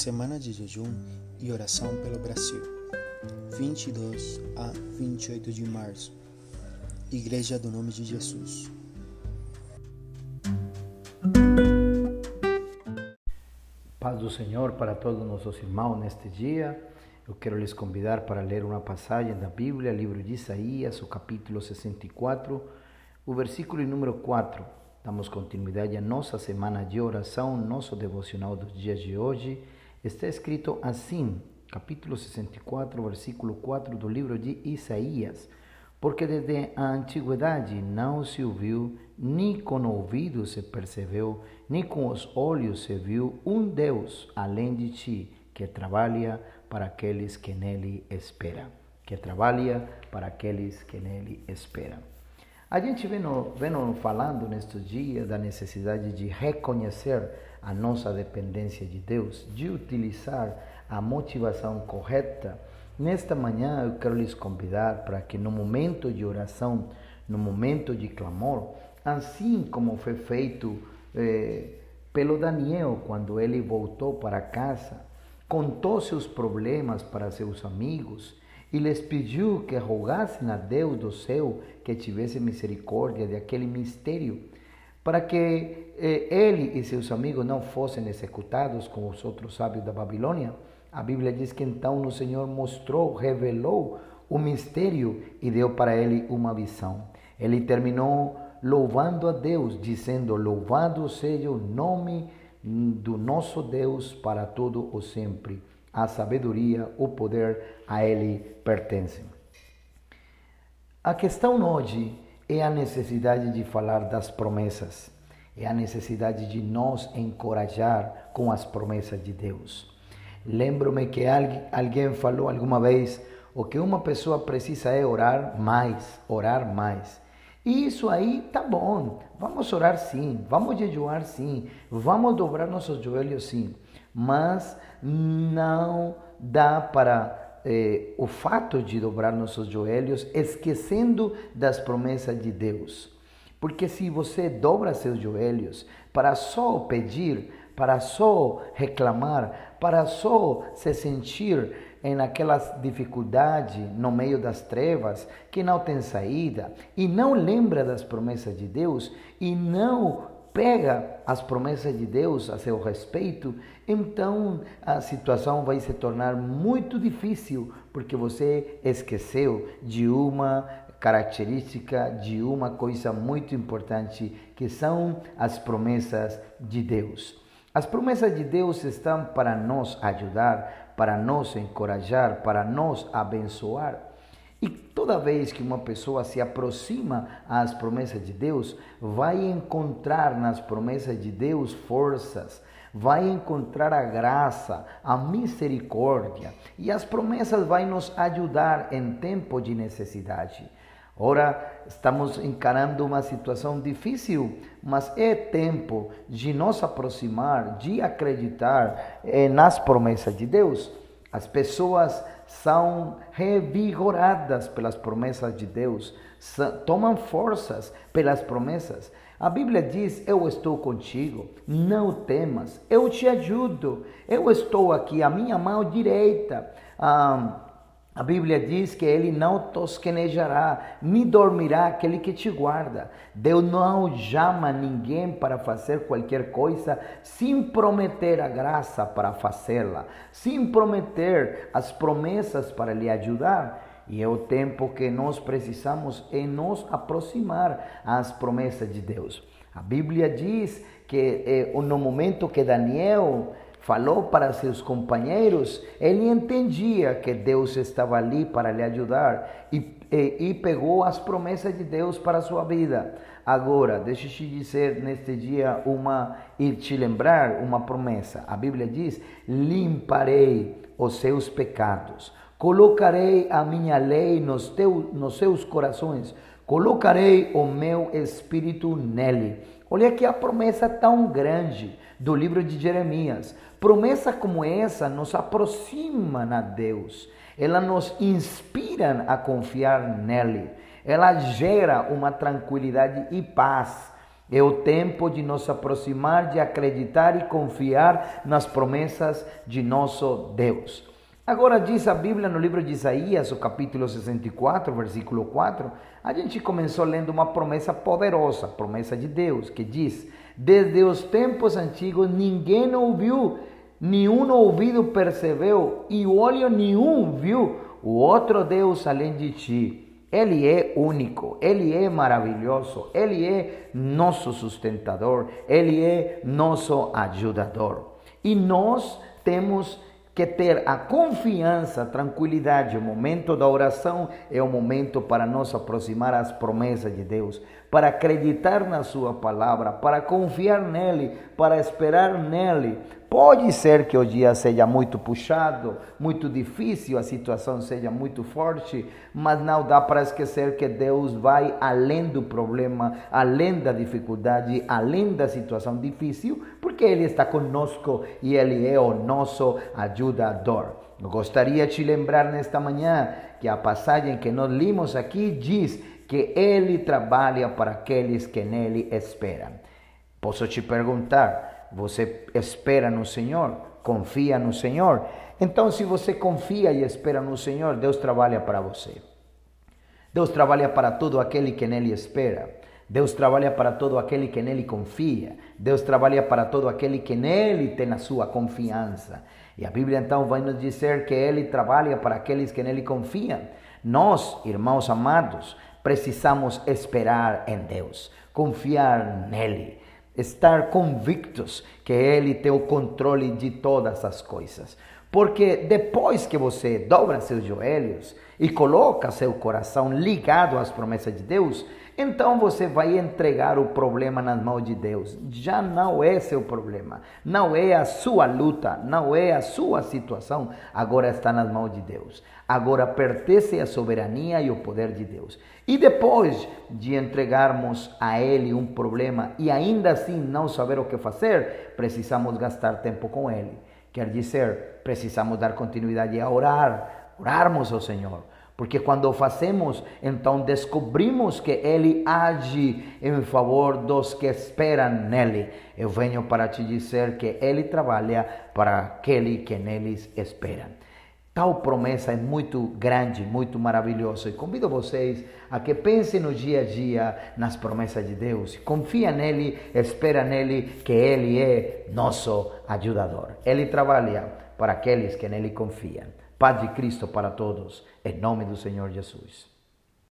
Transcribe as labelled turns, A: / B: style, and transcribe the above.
A: Semana de jejum e oração pelo Brasil, 22 a 28 de março. Igreja do Nome de Jesus.
B: Paz do Senhor para todos nossos irmãos neste dia. Eu quero lhes convidar para ler uma passagem da Bíblia, livro de Isaías, o capítulo 64, o versículo número 4. Damos continuidade à nossa semana de oração, nosso devocional dos dias de hoje Está escrito assim, capítulo 64, versículo 4 do livro de Isaías: Porque desde a antiguidade não se ouviu, nem com o ouvido se percebeu, nem com os olhos se viu um Deus além de ti, que trabalha para aqueles que nele esperam. Que trabalha para aqueles que nele esperam. A gente vem, vem falando nestes dias da necessidade de reconhecer a nossa dependência de Deus, de utilizar a motivação correta, nesta manhã eu quero lhes convidar para que no momento de oração, no momento de clamor, assim como foi feito eh, pelo Daniel quando ele voltou para casa, contou seus problemas para seus amigos e lhes pediu que rogassem a Deus do céu que tivesse misericórdia de aquele mistério para que eh, ele e seus amigos não fossem executados como os outros sábios da Babilônia, a Bíblia diz que então o Senhor mostrou, revelou o mistério e deu para ele uma visão. Ele terminou louvando a Deus, dizendo: Louvado seja o nome do nosso Deus para todo o sempre. A sabedoria, o poder a ele pertencem. A questão hoje é a necessidade de falar das promessas, é a necessidade de nos encorajar com as promessas de Deus. Lembro-me que alguém falou alguma vez: o que uma pessoa precisa é orar mais, orar mais. E isso aí tá bom, vamos orar sim, vamos jejuar sim, vamos dobrar nossos joelhos sim, mas não dá para eh, o fato de dobrar nossos joelhos, esquecendo das promessas de Deus. Porque se você dobra seus joelhos para só pedir, para só reclamar, para só se sentir em aquelas dificuldades no meio das trevas que não tem saída e não lembra das promessas de Deus e não pega as promessas de Deus a seu respeito, então a situação vai se tornar muito difícil, porque você esqueceu de uma característica, de uma coisa muito importante, que são as promessas de Deus. As promessas de Deus estão para nos ajudar, para nos encorajar, para nos abençoar. E toda vez que uma pessoa se aproxima às promessas de Deus, vai encontrar nas promessas de Deus forças, vai encontrar a graça, a misericórdia, e as promessas vão nos ajudar em tempo de necessidade. Ora, estamos encarando uma situação difícil, mas é tempo de nos aproximar, de acreditar eh, nas promessas de Deus. As pessoas são revigoradas pelas promessas de Deus, tomam forças pelas promessas. A Bíblia diz: Eu estou contigo, não temas, eu te ajudo, eu estou aqui, a minha mão direita. Ah, a Bíblia diz que ele não tosquenejará, nem dormirá aquele que te guarda. Deus não chama ninguém para fazer qualquer coisa sem prometer a graça para fazê-la, sem prometer as promessas para lhe ajudar. E é o tempo que nós precisamos em nos aproximar às promessas de Deus. A Bíblia diz que eh, no momento que Daniel falou para seus companheiros, ele entendia que Deus estava ali para lhe ajudar e, e, e pegou as promessas de Deus para a sua vida. Agora, deixa eu te dizer neste dia uma e te lembrar uma promessa. A Bíblia diz: limparei os seus pecados, colocarei a minha lei nos, teus, nos seus corações, colocarei o meu espírito nele. Olha que a promessa tão grande do livro de Jeremias. Promessa como essa nos aproxima a Deus, ela nos inspira a confiar nele, ela gera uma tranquilidade e paz. É o tempo de nos aproximar, de acreditar e confiar nas promessas de nosso Deus. Agora diz a Bíblia no livro de Isaías, o capítulo 64, versículo 4, a gente começou lendo uma promessa poderosa, promessa de Deus, que diz: Desde os tempos antigos ninguém ouviu, nenhum ouvido percebeu, e olho nenhum viu o outro Deus além de ti. Ele é único, Ele é maravilhoso, Ele é nosso sustentador, Ele é nosso ajudador. E nós temos que ter a confiança, a tranquilidade. O momento da oração é o momento para nos aproximar às promessas de Deus, para acreditar na Sua palavra, para confiar nele, para esperar nele. Pode ser que o dia seja muito puxado, muito difícil, a situação seja muito forte, mas não dá para esquecer que Deus vai além do problema, além da dificuldade, além da situação difícil, porque Ele está conosco e Ele é o nosso ajudador. Eu gostaria de te lembrar nesta manhã que a passagem que nós limos aqui diz que Ele trabalha para aqueles que nele esperam. Posso te perguntar, você espera no Senhor? Confia no Senhor? Então, se você confia e espera no Senhor, Deus trabalha para você. Deus trabalha para todo aquele que nele espera. Deus trabalha para todo aquele que nele confia. Deus trabalha para todo aquele que nele tem a sua confiança. E a Bíblia então vai nos dizer que ele trabalha para aqueles que nele confiam. Nós, irmãos amados, precisamos esperar em Deus, confiar nele, estar convictos que ele tem o controle de todas as coisas. Porque depois que você dobra seus joelhos e coloca seu coração ligado às promessas de Deus, então você vai entregar o problema nas mãos de Deus. Já não é seu problema, não é a sua luta, não é a sua situação, agora está nas mãos de Deus. Agora pertence à soberania e ao poder de Deus. E depois de entregarmos a Ele um problema e ainda assim não saber o que fazer, precisamos gastar tempo com Ele. Quer dizer, precisamos dar continuidade a orar, orarmos ao Senhor porque quando fazemos, então descobrimos que Ele age em favor dos que esperam nele. Eu venho para te dizer que Ele trabalha para aquele que neles espera. Tal promessa é muito grande, muito maravilhosa. E convido vocês a que pensem no dia a dia nas promessas de Deus. Confia nele, espera nele, que Ele é nosso ajudador. Ele trabalha para aqueles que nele confiam. Paz de Cristo para todos, em nome do Senhor Jesus.